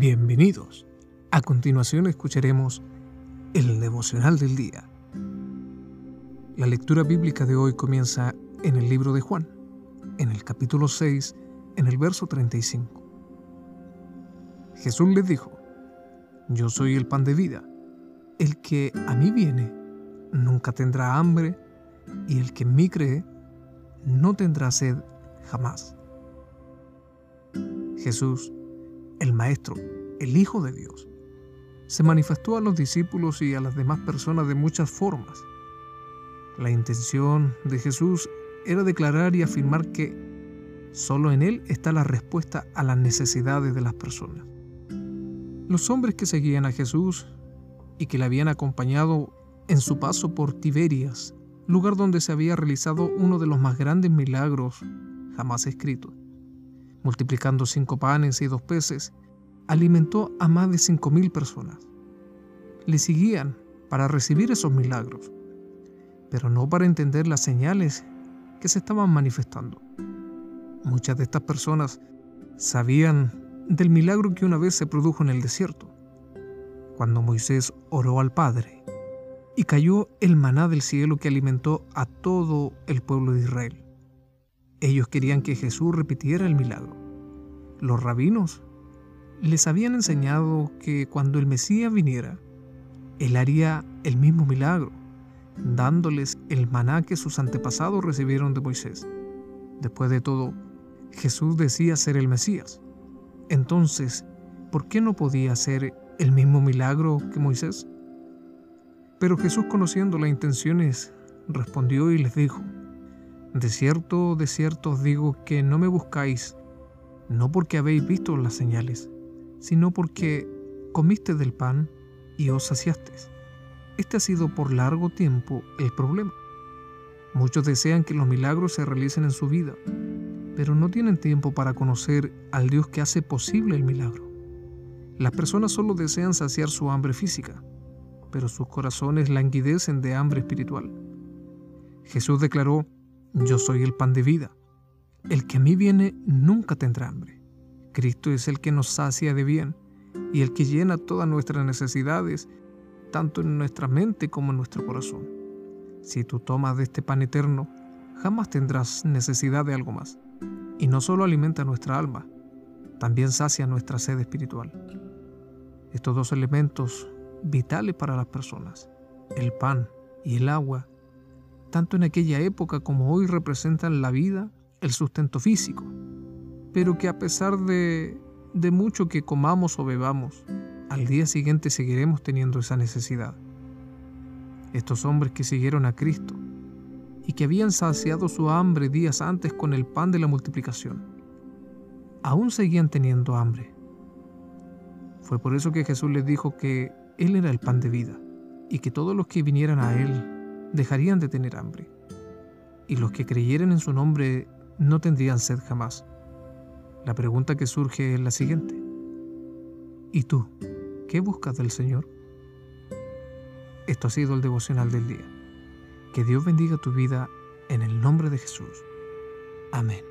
Bienvenidos. A continuación escucharemos el devocional del día. La lectura bíblica de hoy comienza en el libro de Juan, en el capítulo 6, en el verso 35. Jesús les dijo, Yo soy el pan de vida. El que a mí viene nunca tendrá hambre y el que en mí cree no tendrá sed jamás. Jesús el Maestro, el Hijo de Dios, se manifestó a los discípulos y a las demás personas de muchas formas. La intención de Jesús era declarar y afirmar que solo en Él está la respuesta a las necesidades de las personas. Los hombres que seguían a Jesús y que le habían acompañado en su paso por Tiberias, lugar donde se había realizado uno de los más grandes milagros jamás escritos, multiplicando cinco panes y dos peces, alimentó a más de cinco mil personas. Le seguían para recibir esos milagros, pero no para entender las señales que se estaban manifestando. Muchas de estas personas sabían del milagro que una vez se produjo en el desierto, cuando Moisés oró al Padre y cayó el maná del cielo que alimentó a todo el pueblo de Israel. Ellos querían que Jesús repitiera el milagro. Los rabinos les habían enseñado que cuando el Mesías viniera, Él haría el mismo milagro, dándoles el maná que sus antepasados recibieron de Moisés. Después de todo, Jesús decía ser el Mesías. Entonces, ¿por qué no podía hacer el mismo milagro que Moisés? Pero Jesús, conociendo las intenciones, respondió y les dijo, de cierto, de cierto os digo que no me buscáis, no porque habéis visto las señales, sino porque comiste del pan y os saciasteis. Este ha sido por largo tiempo el problema. Muchos desean que los milagros se realicen en su vida, pero no tienen tiempo para conocer al Dios que hace posible el milagro. Las personas solo desean saciar su hambre física, pero sus corazones languidecen de hambre espiritual. Jesús declaró, yo soy el pan de vida. El que a mí viene nunca tendrá hambre. Cristo es el que nos sacia de bien y el que llena todas nuestras necesidades, tanto en nuestra mente como en nuestro corazón. Si tú tomas de este pan eterno, jamás tendrás necesidad de algo más. Y no solo alimenta nuestra alma, también sacia nuestra sed espiritual. Estos dos elementos vitales para las personas, el pan y el agua, tanto en aquella época como hoy representan la vida, el sustento físico, pero que a pesar de, de mucho que comamos o bebamos, al día siguiente seguiremos teniendo esa necesidad. Estos hombres que siguieron a Cristo y que habían saciado su hambre días antes con el pan de la multiplicación, aún seguían teniendo hambre. Fue por eso que Jesús les dijo que Él era el pan de vida y que todos los que vinieran a Él dejarían de tener hambre, y los que creyeran en su nombre no tendrían sed jamás. La pregunta que surge es la siguiente. ¿Y tú, qué buscas del Señor? Esto ha sido el devocional del día. Que Dios bendiga tu vida en el nombre de Jesús. Amén.